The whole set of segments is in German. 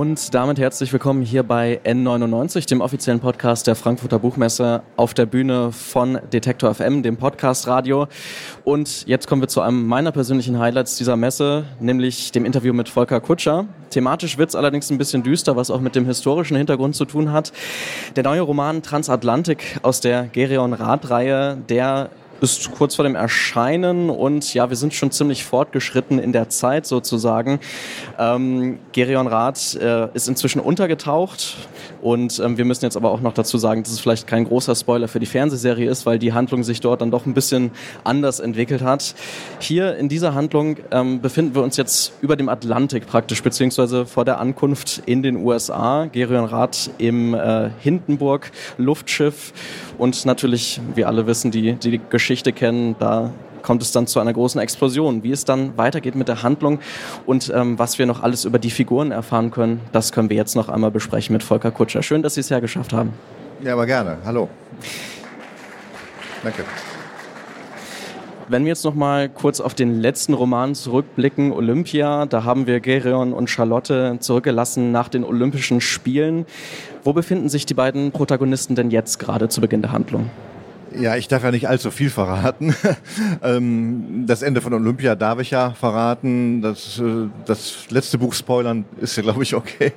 Und damit herzlich willkommen hier bei N99, dem offiziellen Podcast der Frankfurter Buchmesse auf der Bühne von Detektor FM, dem Podcast Radio. Und jetzt kommen wir zu einem meiner persönlichen Highlights dieser Messe, nämlich dem Interview mit Volker Kutscher. Thematisch wird es allerdings ein bisschen düster, was auch mit dem historischen Hintergrund zu tun hat. Der neue Roman Transatlantik aus der Gerion Rath-Reihe, der ist kurz vor dem Erscheinen und ja, wir sind schon ziemlich fortgeschritten in der Zeit sozusagen. Ähm, Gerion Rath äh, ist inzwischen untergetaucht und ähm, wir müssen jetzt aber auch noch dazu sagen, dass es vielleicht kein großer Spoiler für die Fernsehserie ist, weil die Handlung sich dort dann doch ein bisschen anders entwickelt hat. Hier in dieser Handlung ähm, befinden wir uns jetzt über dem Atlantik praktisch, beziehungsweise vor der Ankunft in den USA. Gerion Rath im äh, Hindenburg Luftschiff und natürlich, wie alle wissen, die, die Geschichte kennen, da kommt es dann zu einer großen Explosion. Wie es dann weitergeht mit der Handlung und ähm, was wir noch alles über die Figuren erfahren können, das können wir jetzt noch einmal besprechen mit Volker Kutscher. Schön, dass Sie es ja geschafft haben. Ja, aber gerne. Hallo. Danke. Wenn wir jetzt noch mal kurz auf den letzten Roman zurückblicken, Olympia, da haben wir Gerion und Charlotte zurückgelassen nach den Olympischen Spielen. Wo befinden sich die beiden Protagonisten denn jetzt gerade zu Beginn der Handlung? Ja, ich darf ja nicht allzu viel verraten. Ähm, das Ende von Olympia darf ich ja verraten. Das, äh, das letzte Buch spoilern ist ja, glaube ich, okay.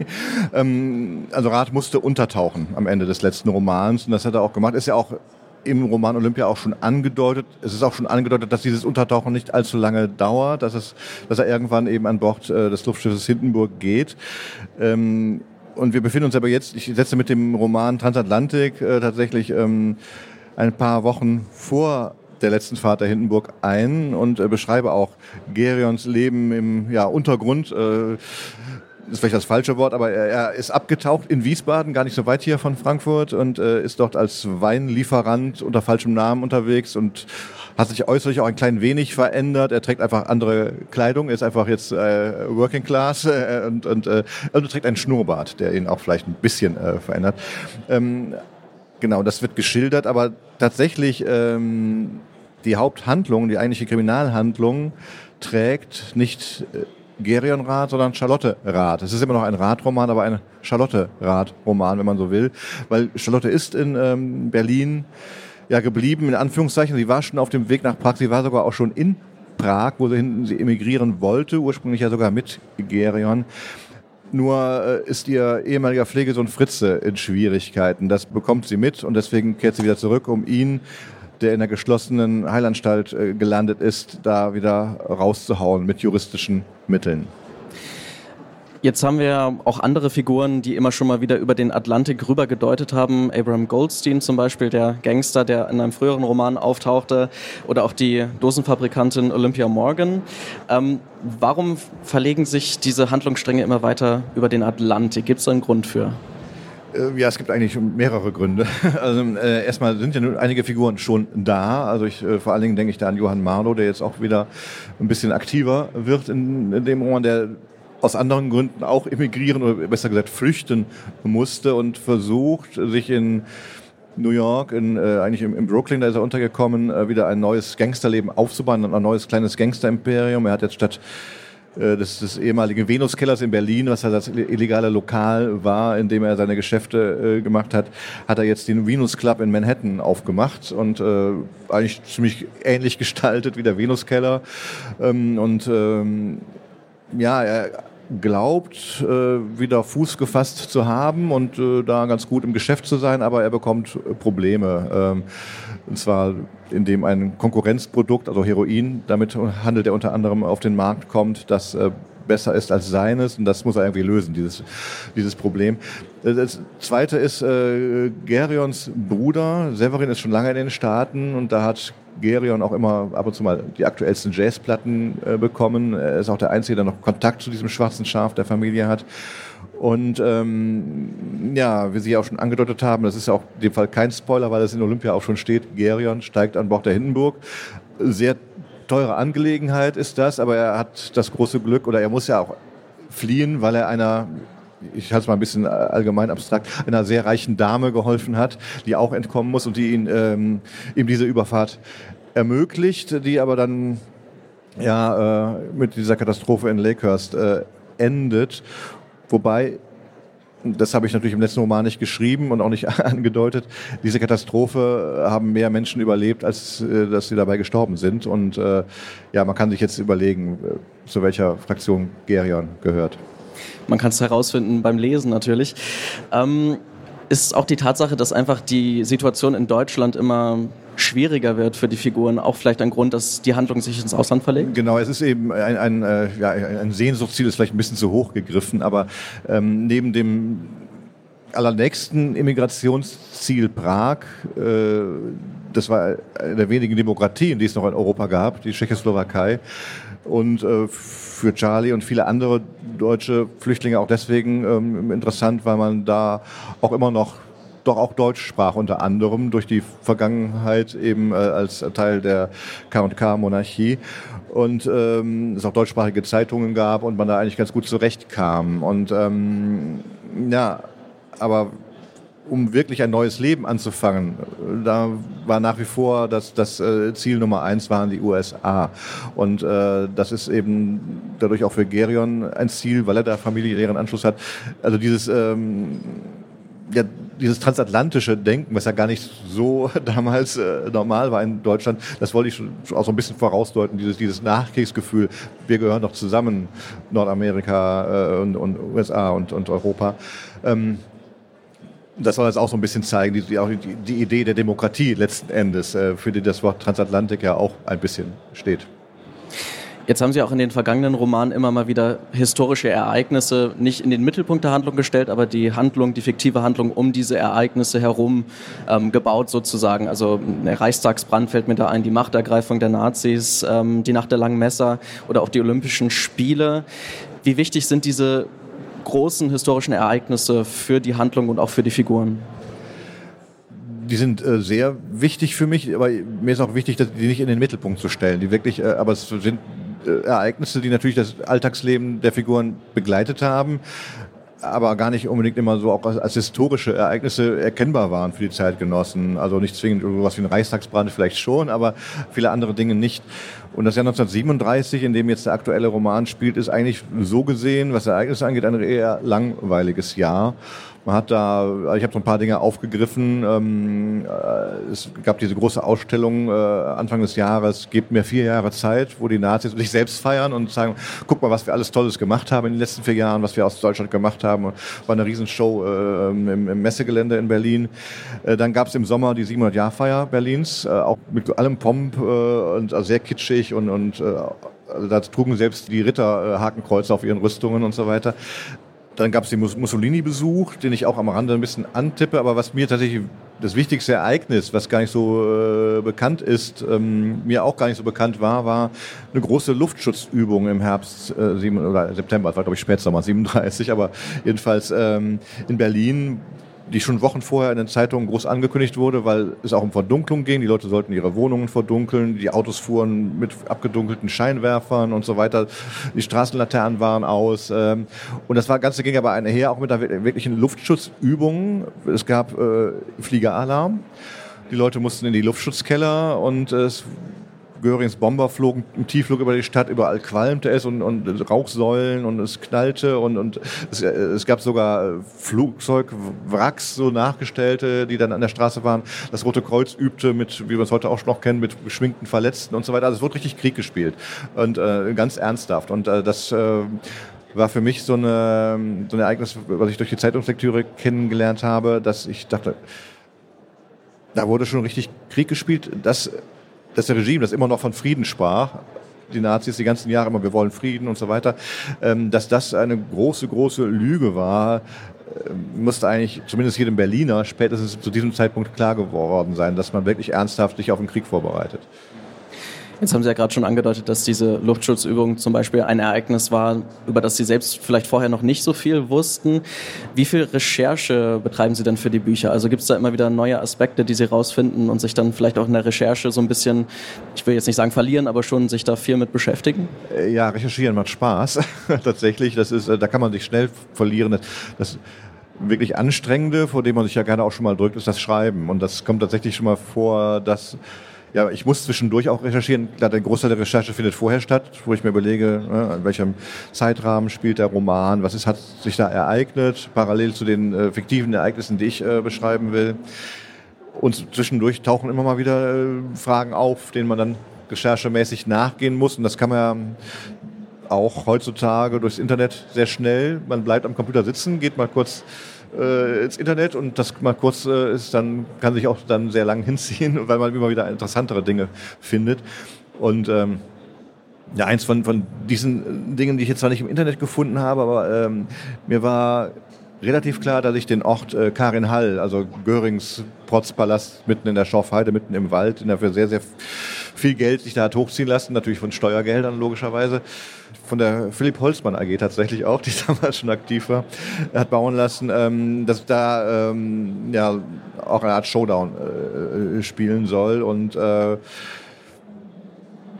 Ähm, also Rath musste untertauchen am Ende des letzten Romans und das hat er auch gemacht. Ist ja auch im Roman Olympia auch schon angedeutet. Es ist auch schon angedeutet, dass dieses Untertauchen nicht allzu lange dauert, dass, es, dass er irgendwann eben an Bord äh, des Luftschiffes Hindenburg geht. Ähm, und wir befinden uns aber jetzt, ich setze mit dem Roman Transatlantik äh, tatsächlich ein paar Wochen vor der letzten Fahrt der Hindenburg ein und äh, beschreibe auch Gerions Leben im ja, Untergrund. Äh, ist vielleicht das falsche Wort, aber er, er, ist abgetaucht in Wiesbaden, gar nicht so weit hier von Frankfurt und äh, ist dort als Weinlieferant unter falschem Namen unterwegs und hat sich äußerlich auch ein klein wenig verändert. Er trägt einfach andere Kleidung, ist einfach jetzt äh, Working Class äh, und, und äh, also trägt einen Schnurrbart, der ihn auch vielleicht ein bisschen äh, verändert. Ähm, genau, das wird geschildert, aber tatsächlich ähm, die Haupthandlung, die eigentliche Kriminalhandlung trägt nicht äh, Gerion Rath, sondern Charlotte Rath. Es ist immer noch ein Rath-Roman, aber ein Charlotte Rath-Roman, wenn man so will, weil Charlotte ist in ähm, Berlin ja geblieben, in Anführungszeichen. Sie war schon auf dem Weg nach Prag, sie war sogar auch schon in Prag, wo sie hinten sie emigrieren wollte, ursprünglich ja sogar mit Gerion. Nur äh, ist ihr ehemaliger Pflegesohn Fritze in Schwierigkeiten. Das bekommt sie mit und deswegen kehrt sie wieder zurück, um ihn der in der geschlossenen Heilanstalt äh, gelandet ist, da wieder rauszuhauen mit juristischen Mitteln. Jetzt haben wir auch andere Figuren, die immer schon mal wieder über den Atlantik rüber gedeutet haben. Abraham Goldstein zum Beispiel, der Gangster, der in einem früheren Roman auftauchte, oder auch die Dosenfabrikantin Olympia Morgan. Ähm, warum verlegen sich diese Handlungsstränge immer weiter über den Atlantik? Gibt es da einen Grund für? Äh, ja, es gibt eigentlich mehrere Gründe. Also äh, erstmal sind ja nun einige Figuren schon da. Also ich, äh, vor allen Dingen denke ich da an Johann Marlow, der jetzt auch wieder ein bisschen aktiver wird in, in dem Roman, der aus anderen Gründen auch emigrieren oder besser gesagt flüchten musste und versucht, sich in New York, in, äh, eigentlich im, im, Brooklyn, da ist er untergekommen, äh, wieder ein neues Gangsterleben aufzubauen, ein neues kleines Gangster-Imperium. Er hat jetzt statt äh, des, des ehemaligen Venuskellers in Berlin, was ja das illegale Lokal war, in dem er seine Geschäfte äh, gemacht hat, hat er jetzt den Venus Club in Manhattan aufgemacht und äh, eigentlich ziemlich ähnlich gestaltet wie der Venuskeller. Ähm, und ähm, ja, er glaubt, äh, wieder Fuß gefasst zu haben und äh, da ganz gut im Geschäft zu sein, aber er bekommt Probleme. Ähm, und zwar indem ein Konkurrenzprodukt, also Heroin, damit handelt er unter anderem auf den Markt kommt, das äh, besser ist als seines und das muss er irgendwie lösen, dieses, dieses Problem. Das zweite ist äh, Gerions Bruder. Severin ist schon lange in den Staaten und da hat Gerion auch immer ab und zu mal die aktuellsten Jazzplatten äh, bekommen. Er ist auch der Einzige, der noch Kontakt zu diesem schwarzen Schaf der Familie hat. Und ähm, ja, wie Sie auch schon angedeutet haben, das ist ja auch in dem Fall kein Spoiler, weil es in Olympia auch schon steht, Gerion steigt an Bord der Hindenburg. Sehr teure Angelegenheit ist das, aber er hat das große Glück oder er muss ja auch fliehen, weil er einer ich halte es mal ein bisschen allgemein abstrakt, einer sehr reichen Dame geholfen hat, die auch entkommen muss und die ihn, ähm, ihm diese Überfahrt ermöglicht, die aber dann ja, äh, mit dieser Katastrophe in Lakehurst äh, endet. Wobei das habe ich natürlich im letzten Roman nicht geschrieben und auch nicht angedeutet. Diese Katastrophe haben mehr Menschen überlebt, als äh, dass sie dabei gestorben sind. Und äh, ja, man kann sich jetzt überlegen, äh, zu welcher Fraktion Gerion gehört. Man kann es herausfinden beim Lesen natürlich. Ähm, ist auch die Tatsache, dass einfach die Situation in Deutschland immer schwieriger wird für die Figuren, auch vielleicht ein Grund, dass die Handlung sich ins Ausland verlegt? Genau, es ist eben ein, ein, äh, ja, ein Sehnsuchtsziel, ist vielleicht ein bisschen zu hoch gegriffen, aber ähm, neben dem allernächsten Immigrationsziel Prag, äh, das war eine der wenigen Demokratien, die es noch in Europa gab, die Tschechoslowakei. Und äh, für Charlie und viele andere deutsche Flüchtlinge auch deswegen ähm, interessant, weil man da auch immer noch doch auch Deutsch sprach, unter anderem durch die Vergangenheit eben äh, als Teil der K&K-Monarchie und ähm, es auch deutschsprachige Zeitungen gab und man da eigentlich ganz gut zurechtkam. Und ähm, ja, aber um wirklich ein neues Leben anzufangen, da war nach wie vor das, das äh, Ziel Nummer eins waren die USA. Und äh, das ist eben dadurch auch für Gerion ein Ziel, weil er da familiären Anschluss hat. Also dieses ähm, ja, dieses transatlantische Denken, was ja gar nicht so damals äh, normal war in Deutschland, das wollte ich schon auch so ein bisschen vorausdeuten, dieses, dieses Nachkriegsgefühl, wir gehören doch zusammen, Nordamerika äh, und, und USA und, und Europa. Ähm, das soll jetzt auch so ein bisschen zeigen, die, die, die Idee der Demokratie letzten Endes, äh, für die das Wort Transatlantik ja auch ein bisschen steht. Jetzt haben Sie auch in den vergangenen Romanen immer mal wieder historische Ereignisse nicht in den Mittelpunkt der Handlung gestellt, aber die Handlung, die fiktive Handlung um diese Ereignisse herum ähm, gebaut sozusagen. Also der Reichstagsbrand fällt mir da ein, die Machtergreifung der Nazis, ähm, die Nacht der langen Messer oder auch die Olympischen Spiele. Wie wichtig sind diese großen historischen Ereignisse für die Handlung und auch für die Figuren? die sind äh, sehr wichtig für mich, aber mir ist auch wichtig, die nicht in den Mittelpunkt zu stellen. Die wirklich, äh, aber es sind äh, Ereignisse, die natürlich das Alltagsleben der Figuren begleitet haben, aber gar nicht unbedingt immer so auch als, als, historische Ereignisse erkennbar waren für die Zeitgenossen. Also nicht zwingend sowas wie ein Reichstagsbrand vielleicht schon, aber viele andere Dinge nicht. Und das Jahr 1937, in dem jetzt der aktuelle Roman spielt, ist eigentlich so gesehen, was Ereignisse angeht, ein eher langweiliges Jahr. Man hat da, ich habe so ein paar Dinge aufgegriffen. Ähm, äh, es gab diese große Ausstellung äh, Anfang des Jahres, gebt mir vier Jahre Zeit, wo die Nazis sich selbst feiern und sagen, guck mal, was wir alles Tolles gemacht haben in den letzten vier Jahren, was wir aus Deutschland gemacht haben. War eine Riesenshow äh, im, Messegelände in Berlin. Äh, dann gab es im Sommer die 700-Jahr-Feier Berlins, äh, auch mit allem Pomp und also sehr kitschig und, und also da trugen selbst die Ritter Hakenkreuze auf ihren Rüstungen und so weiter. Dann gab es den Mussolini-Besuch, den ich auch am Rande ein bisschen antippe, aber was mir tatsächlich das wichtigste Ereignis, was gar nicht so äh, bekannt ist, ähm, mir auch gar nicht so bekannt war, war eine große Luftschutzübung im Herbst äh, sieben, oder September, das war glaube ich Spätsommer 37, aber jedenfalls ähm, in Berlin, die schon Wochen vorher in den Zeitungen groß angekündigt wurde, weil es auch um Verdunklung ging. Die Leute sollten ihre Wohnungen verdunkeln, die Autos fuhren mit abgedunkelten Scheinwerfern und so weiter. Die Straßenlaternen waren aus. Ähm, und das Ganze ging aber einher auch mit einer wirklichen Luftschutzübung. Es gab äh, Fliegeralarm. Die Leute mussten in die Luftschutzkeller und es Görings Bomber flogen im Tiefflug über die Stadt, überall qualmte es und, und Rauchsäulen und es knallte und, und es, es gab sogar Flugzeugwracks, so nachgestellte, die dann an der Straße waren. Das Rote Kreuz übte mit, wie wir es heute auch noch kennen, mit geschminkten Verletzten und so weiter. Also es wurde richtig Krieg gespielt und äh, ganz ernsthaft. Und äh, das äh, war für mich so, eine, so ein Ereignis, was ich durch die Zeitungslektüre kennengelernt habe, dass ich dachte, da wurde schon richtig Krieg gespielt. Das das Regime, das immer noch von Frieden sprach, die Nazis die ganzen Jahre immer, wir wollen Frieden und so weiter, ähm, dass das eine große, große Lüge war, ähm, musste eigentlich zumindest jedem Berliner spätestens zu diesem Zeitpunkt klar geworden sein, dass man wirklich ernsthaft sich auf den Krieg vorbereitet. Jetzt haben Sie ja gerade schon angedeutet, dass diese Luftschutzübung zum Beispiel ein Ereignis war, über das Sie selbst vielleicht vorher noch nicht so viel wussten. Wie viel Recherche betreiben Sie denn für die Bücher? Also gibt es da immer wieder neue Aspekte, die Sie rausfinden und sich dann vielleicht auch in der Recherche so ein bisschen, ich will jetzt nicht sagen verlieren, aber schon sich da viel mit beschäftigen? Äh, ja, recherchieren macht Spaß. Tatsächlich, das ist, äh, da kann man sich schnell verlieren. Das, das wirklich anstrengende, vor dem man sich ja gerne auch schon mal drückt, ist das Schreiben. Und das kommt tatsächlich schon mal vor, dass ja, ich muss zwischendurch auch recherchieren. Klar, der Großteil der Recherche findet vorher statt, wo ich mir überlege, ne, in welchem Zeitrahmen spielt der Roman, was ist, hat sich da ereignet, parallel zu den äh, fiktiven Ereignissen, die ich äh, beschreiben will. Und zwischendurch tauchen immer mal wieder äh, Fragen auf, denen man dann recherchemäßig nachgehen muss. Und das kann man ja auch heutzutage durchs Internet sehr schnell. Man bleibt am Computer sitzen, geht mal kurz äh, ins Internet und das mal kurz äh, ist, dann kann sich auch dann sehr lang hinziehen, weil man immer wieder interessantere Dinge findet. Und ähm, ja, eins von, von diesen Dingen, die ich jetzt zwar nicht im Internet gefunden habe, aber ähm, mir war relativ klar, dass ich den Ort äh, Karin Hall, also Görings Protzpalast mitten in der Schorfheide, mitten im Wald, den er für sehr, sehr viel Geld sich da hat hochziehen lassen, natürlich von Steuergeldern logischerweise, von der Philipp Holzmann AG tatsächlich auch, die damals schon aktiv war, hat bauen lassen, ähm, dass da ähm, ja auch eine Art Showdown äh, spielen soll. Und äh,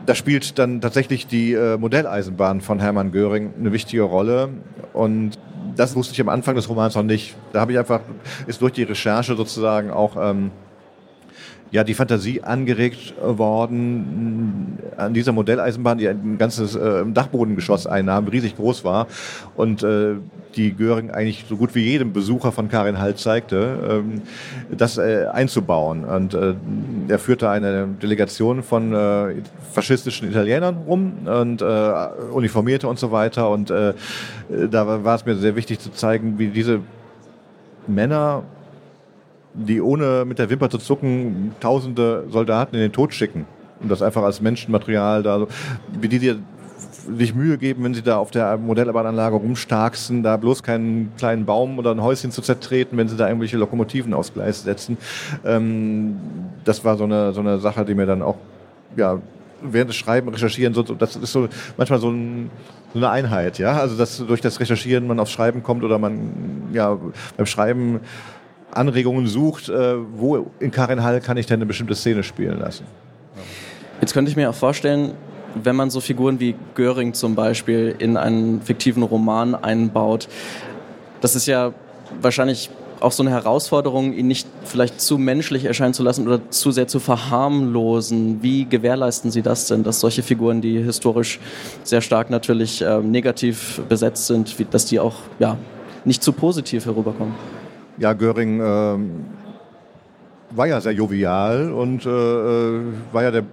da spielt dann tatsächlich die äh, Modelleisenbahn von Hermann Göring eine wichtige Rolle. Und das wusste ich am Anfang des Romans noch nicht. Da habe ich einfach, ist durch die Recherche sozusagen auch ähm, ja, die Fantasie angeregt worden an dieser Modelleisenbahn, die ein ganzes äh, Dachbodengeschoss einnahm, riesig groß war und äh, die Göring eigentlich so gut wie jedem Besucher von Karin Halt zeigte, ähm, das äh, einzubauen. Und äh, er führte eine Delegation von äh, faschistischen Italienern rum und äh, uniformierte und so weiter. Und äh, da war es mir sehr wichtig zu zeigen, wie diese Männer die ohne mit der Wimper zu zucken tausende Soldaten in den Tod schicken und das einfach als Menschenmaterial da, wie die dir sich Mühe geben, wenn sie da auf der Modellbahnanlage rumstarksen, da bloß keinen kleinen Baum oder ein Häuschen zu zertreten, wenn sie da irgendwelche Lokomotiven aufs Gleis setzen. Ähm, das war so eine, so eine Sache, die mir dann auch, ja, während des Schreiben, Recherchieren, so, das ist so manchmal so, ein, so eine Einheit, ja. Also dass durch das Recherchieren man aufs Schreiben kommt oder man ja beim Schreiben Anregungen sucht, äh, wo in Karin Hall kann ich denn eine bestimmte Szene spielen lassen. Jetzt könnte ich mir auch vorstellen, wenn man so Figuren wie Göring zum Beispiel in einen fiktiven Roman einbaut, das ist ja wahrscheinlich auch so eine Herausforderung, ihn nicht vielleicht zu menschlich erscheinen zu lassen oder zu sehr zu verharmlosen. Wie gewährleisten Sie das denn, dass solche Figuren, die historisch sehr stark natürlich äh, negativ besetzt sind, wie, dass die auch ja, nicht zu positiv herüberkommen? Ja, Göring äh, war ja sehr jovial und äh, äh, war ja der,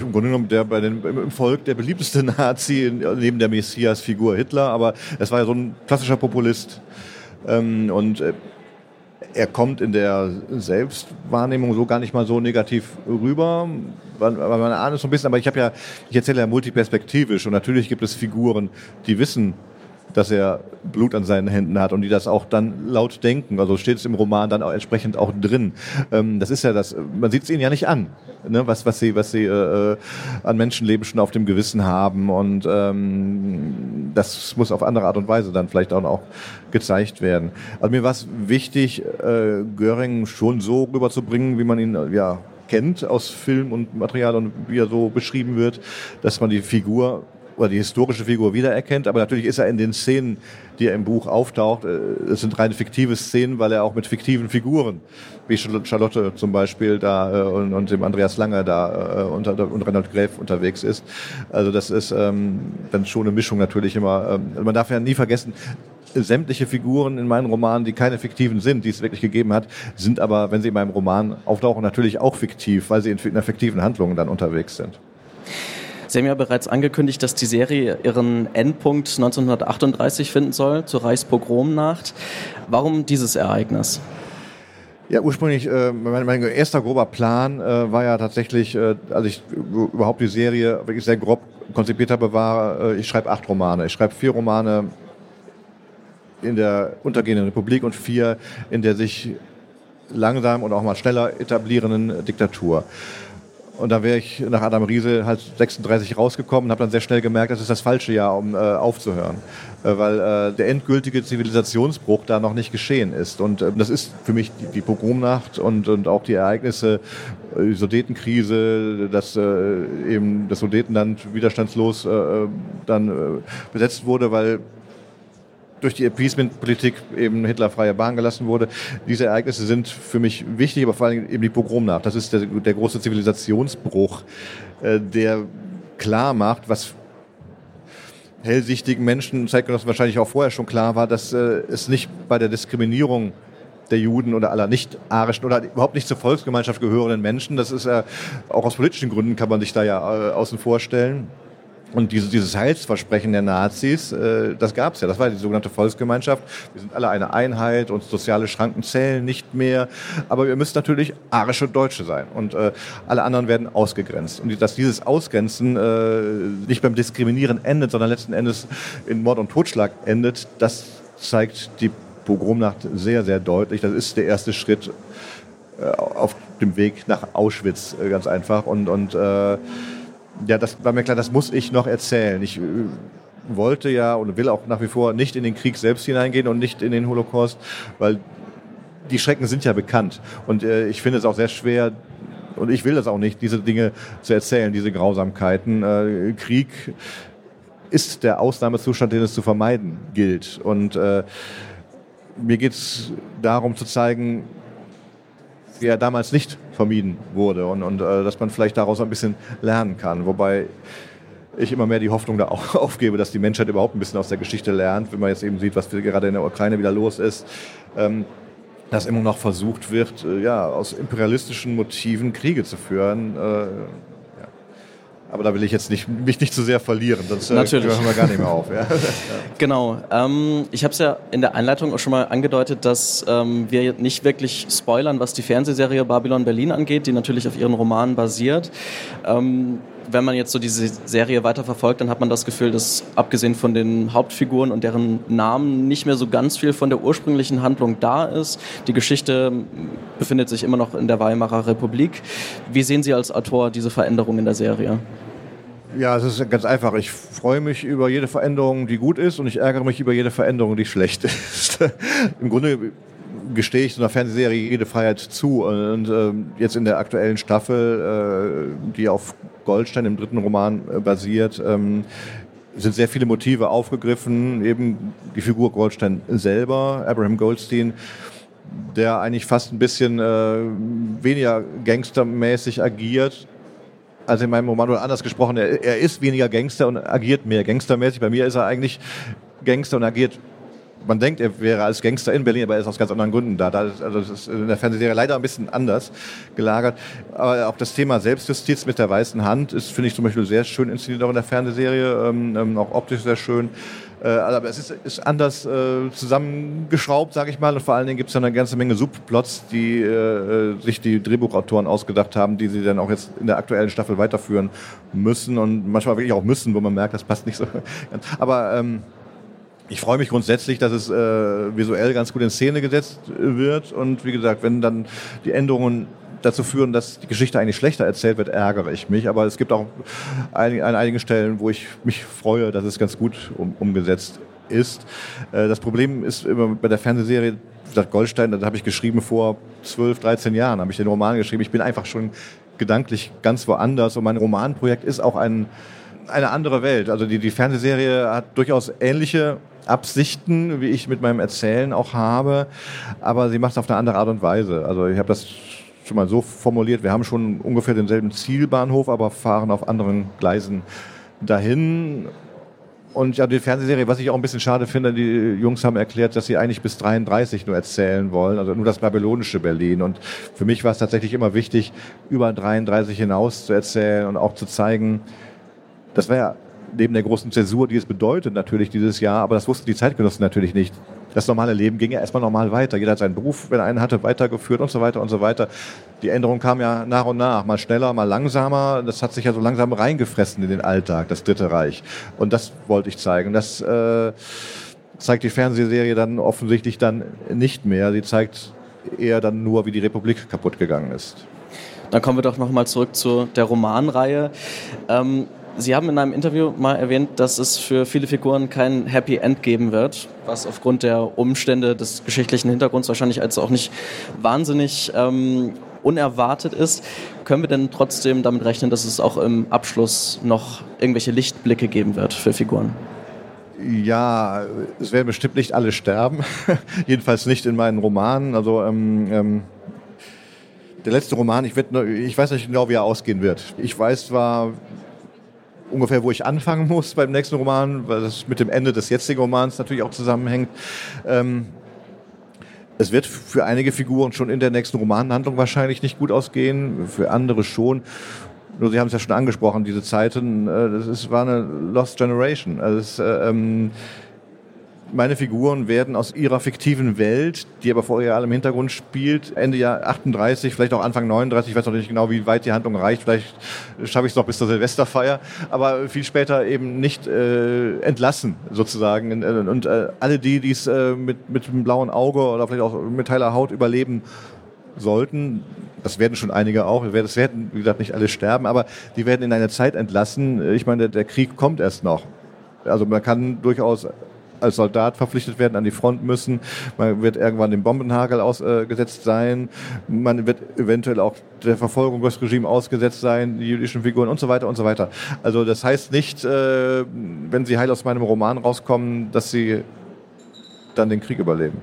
im Grunde genommen der bei den, im Volk der beliebteste Nazi neben der Messias-Figur Hitler, aber es war ja so ein klassischer Populist. Ähm, und äh, er kommt in der Selbstwahrnehmung so gar nicht mal so negativ rüber, weil man ahnt es so ein bisschen, aber ich habe ja, ich erzähle ja multiperspektivisch und natürlich gibt es Figuren, die wissen, dass er Blut an seinen Händen hat und die das auch dann laut denken. Also steht es im Roman dann auch entsprechend auch drin. Ähm, das ist ja das, man sieht es ihnen ja nicht an, ne? was, was sie, was sie äh, äh, an Menschenleben schon auf dem Gewissen haben. Und ähm, das muss auf andere Art und Weise dann vielleicht auch, auch gezeigt werden. Also mir war es wichtig, äh, Göring schon so rüberzubringen, wie man ihn ja kennt aus Film und Material und wie er so beschrieben wird, dass man die Figur oder die historische Figur wiedererkennt, aber natürlich ist er in den Szenen, die er im Buch auftaucht, äh, es sind rein fiktive Szenen, weil er auch mit fiktiven Figuren, wie Charlotte zum Beispiel da äh, und, und dem Andreas Lange da äh, und, und Reinhold Gräf unterwegs ist. Also das ist ähm, dann schon eine Mischung natürlich immer. Ähm, man darf ja nie vergessen, sämtliche Figuren in meinen Romanen, die keine fiktiven sind, die es wirklich gegeben hat, sind aber, wenn sie in meinem Roman auftauchen, natürlich auch fiktiv, weil sie in einer fiktiven Handlung dann unterwegs sind. Sie haben ja bereits angekündigt, dass die Serie ihren Endpunkt 1938 finden soll, zur Reichspogromnacht. Warum dieses Ereignis? Ja, ursprünglich, äh, mein, mein, erster grober Plan äh, war ja tatsächlich, äh, als ich überhaupt die Serie wirklich sehr grob konzipiert habe, war, äh, ich schreibe acht Romane. Ich schreibe vier Romane in der untergehenden Republik und vier in der sich langsam und auch mal schneller etablierenden Diktatur. Und da wäre ich nach Adam Riese halt 36 rausgekommen und habe dann sehr schnell gemerkt, das ist das falsche Jahr, um äh, aufzuhören. Äh, weil äh, der endgültige Zivilisationsbruch da noch nicht geschehen ist. Und äh, das ist für mich die, die Pogromnacht und, und auch die Ereignisse, äh, die Sudetenkrise, dass äh, eben das Sudetenland widerstandslos dann besetzt wurde, weil durch die Appeasement-Politik eben Hitler freie Bahn gelassen wurde. Diese Ereignisse sind für mich wichtig, aber vor allem eben die Pogromnacht. Das ist der, der große Zivilisationsbruch, äh, der klar macht, was hellsichtigen Menschen, Zeitgenossen wahrscheinlich auch vorher schon klar war, dass äh, es nicht bei der Diskriminierung der Juden oder aller nicht-arischen oder überhaupt nicht zur Volksgemeinschaft gehörenden Menschen, das ist ja auch aus politischen Gründen kann man sich da ja äh, außen vorstellen, und dieses, dieses Heilsversprechen der Nazis, äh, das gab es ja. Das war die sogenannte Volksgemeinschaft. Wir sind alle eine Einheit und soziale Schranken zählen nicht mehr. Aber wir müssen natürlich arische Deutsche sein. Und äh, alle anderen werden ausgegrenzt. Und dass dieses Ausgrenzen äh, nicht beim Diskriminieren endet, sondern letzten Endes in Mord und Totschlag endet, das zeigt die Pogromnacht sehr, sehr deutlich. Das ist der erste Schritt äh, auf dem Weg nach Auschwitz, äh, ganz einfach. Und, und äh, ja, das war mir klar, das muss ich noch erzählen. Ich äh, wollte ja und will auch nach wie vor nicht in den Krieg selbst hineingehen und nicht in den Holocaust, weil die Schrecken sind ja bekannt. Und äh, ich finde es auch sehr schwer, und ich will das auch nicht, diese Dinge zu erzählen, diese Grausamkeiten. Äh, Krieg ist der Ausnahmezustand, den es zu vermeiden gilt. Und äh, mir geht es darum zu zeigen, wie er damals nicht vermieden wurde und, und äh, dass man vielleicht daraus ein bisschen lernen kann. Wobei ich immer mehr die Hoffnung da auch aufgebe, dass die Menschheit überhaupt ein bisschen aus der Geschichte lernt, wenn man jetzt eben sieht, was gerade in der Ukraine wieder los ist. Ähm, dass immer noch versucht wird, äh, ja, aus imperialistischen Motiven Kriege zu führen. Äh, aber da will ich jetzt nicht, mich nicht zu sehr verlieren, sonst äh, Natürlich. hören wir gar nicht mehr auf. Ja. Genau. Ähm, ich habe es ja in der Einleitung auch schon mal angedeutet, dass ähm, wir nicht wirklich spoilern, was die Fernsehserie Babylon Berlin angeht, die natürlich auf ihren Romanen basiert. Ähm, wenn man jetzt so diese Serie weiterverfolgt, dann hat man das Gefühl, dass abgesehen von den Hauptfiguren und deren Namen nicht mehr so ganz viel von der ursprünglichen Handlung da ist. Die Geschichte befindet sich immer noch in der Weimarer Republik. Wie sehen Sie als Autor diese Veränderung in der Serie? Ja, es ist ganz einfach. Ich freue mich über jede Veränderung, die gut ist, und ich ärgere mich über jede Veränderung, die schlecht ist. Im Grunde gestehe ich so einer Fernsehserie jede Freiheit zu. Und äh, jetzt in der aktuellen Staffel, äh, die auf Goldstein im dritten Roman äh, basiert, ähm, sind sehr viele Motive aufgegriffen. Eben die Figur Goldstein selber, Abraham Goldstein, der eigentlich fast ein bisschen äh, weniger gangstermäßig agiert, also in meinem Roman oder anders gesprochen, er, er ist weniger Gangster und agiert mehr gangstermäßig. Bei mir ist er eigentlich Gangster und agiert man denkt, er wäre als Gangster in Berlin, aber er ist aus ganz anderen Gründen da. also das ist in der Fernsehserie leider ein bisschen anders gelagert. Aber auch das Thema Selbstjustiz mit der weißen Hand ist, finde ich zum Beispiel sehr schön inszeniert auch in der Fernsehserie, ähm, ähm auch optisch sehr schön. Äh, aber es ist, ist anders äh, zusammengeschraubt, sage ich mal. Und vor allen Dingen gibt es ja eine ganze Menge Subplots, die äh, sich die Drehbuchautoren ausgedacht haben, die sie dann auch jetzt in der aktuellen Staffel weiterführen müssen und manchmal wirklich auch müssen, wo man merkt, das passt nicht so. Aber ähm, ich freue mich grundsätzlich, dass es äh, visuell ganz gut in Szene gesetzt wird. Und wie gesagt, wenn dann die Änderungen dazu führen, dass die Geschichte eigentlich schlechter erzählt wird, ärgere ich mich. Aber es gibt auch ein, an einigen Stellen, wo ich mich freue, dass es ganz gut um, umgesetzt ist. Äh, das Problem ist immer bei der Fernsehserie, das Goldstein, da habe ich geschrieben vor 12, 13 Jahren, habe ich den Roman geschrieben. Ich bin einfach schon gedanklich ganz woanders und mein Romanprojekt ist auch ein, eine andere Welt. Also die, die Fernsehserie hat durchaus ähnliche Absichten, wie ich mit meinem Erzählen auch habe, aber sie macht es auf eine andere Art und Weise. Also ich habe das schon mal so formuliert, wir haben schon ungefähr denselben Zielbahnhof, aber fahren auf anderen Gleisen dahin. Und ja, die Fernsehserie, was ich auch ein bisschen schade finde, die Jungs haben erklärt, dass sie eigentlich bis 33 nur erzählen wollen, also nur das babylonische Berlin. Und für mich war es tatsächlich immer wichtig, über 33 hinaus zu erzählen und auch zu zeigen, das war ja neben der großen Zäsur, die es bedeutet natürlich dieses Jahr, aber das wussten die Zeitgenossen natürlich nicht. Das normale Leben ging ja erstmal normal weiter. Jeder hat seinen Beruf, wenn er einen hatte, weitergeführt und so weiter und so weiter. Die Änderung kam ja nach und nach, mal schneller, mal langsamer. Das hat sich ja so langsam reingefressen in den Alltag, das Dritte Reich. Und das wollte ich zeigen. Das äh, zeigt die Fernsehserie dann offensichtlich dann nicht mehr. Sie zeigt eher dann nur, wie die Republik kaputt gegangen ist. Dann kommen wir doch nochmal zurück zu der Romanreihe. Ähm, Sie haben in einem Interview mal erwähnt, dass es für viele Figuren kein Happy End geben wird, was aufgrund der Umstände des geschichtlichen Hintergrunds wahrscheinlich als auch nicht wahnsinnig ähm, unerwartet ist. Können wir denn trotzdem damit rechnen, dass es auch im Abschluss noch irgendwelche Lichtblicke geben wird für Figuren? Ja, es werden bestimmt nicht alle sterben. Jedenfalls nicht in meinen Romanen. Also ähm, ähm, der letzte Roman, ich, werd, ich weiß nicht genau, wie er ausgehen wird. Ich weiß zwar ungefähr, wo ich anfangen muss beim nächsten Roman, weil das mit dem Ende des jetzigen Romans natürlich auch zusammenhängt. Ähm, es wird für einige Figuren schon in der nächsten Romanhandlung wahrscheinlich nicht gut ausgehen, für andere schon. Nur Sie haben es ja schon angesprochen, diese Zeiten, äh, das ist, war eine Lost Generation. Also es, äh, ähm, meine Figuren werden aus ihrer fiktiven Welt, die aber vorher im Hintergrund spielt, Ende Jahr 38, vielleicht auch Anfang 39, ich weiß noch nicht genau, wie weit die Handlung reicht, vielleicht schaffe ich es noch bis zur Silvesterfeier, aber viel später eben nicht äh, entlassen sozusagen. Und, und äh, alle die, die es äh, mit, mit einem blauen Auge oder vielleicht auch mit heiler Haut überleben sollten, das werden schon einige auch, das werden, wie gesagt, nicht alle sterben, aber die werden in eine Zeit entlassen. Ich meine, der, der Krieg kommt erst noch. Also man kann durchaus als Soldat verpflichtet werden, an die Front müssen. Man wird irgendwann dem Bombenhagel ausgesetzt sein. Man wird eventuell auch der Verfolgung des Regimes ausgesetzt sein, die jüdischen Figuren und so weiter und so weiter. Also das heißt nicht, äh, wenn sie heil aus meinem Roman rauskommen, dass sie dann den Krieg überleben.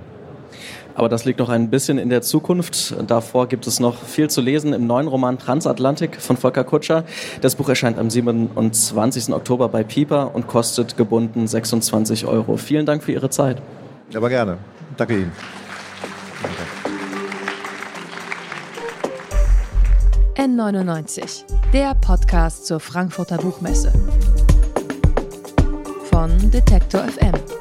Aber das liegt noch ein bisschen in der Zukunft. Davor gibt es noch viel zu lesen im neuen Roman Transatlantik von Volker Kutscher. Das Buch erscheint am 27. Oktober bei Pieper und kostet gebunden 26 Euro. Vielen Dank für Ihre Zeit. Aber gerne. Danke Ihnen. N99, der Podcast zur Frankfurter Buchmesse. Von Detektor FM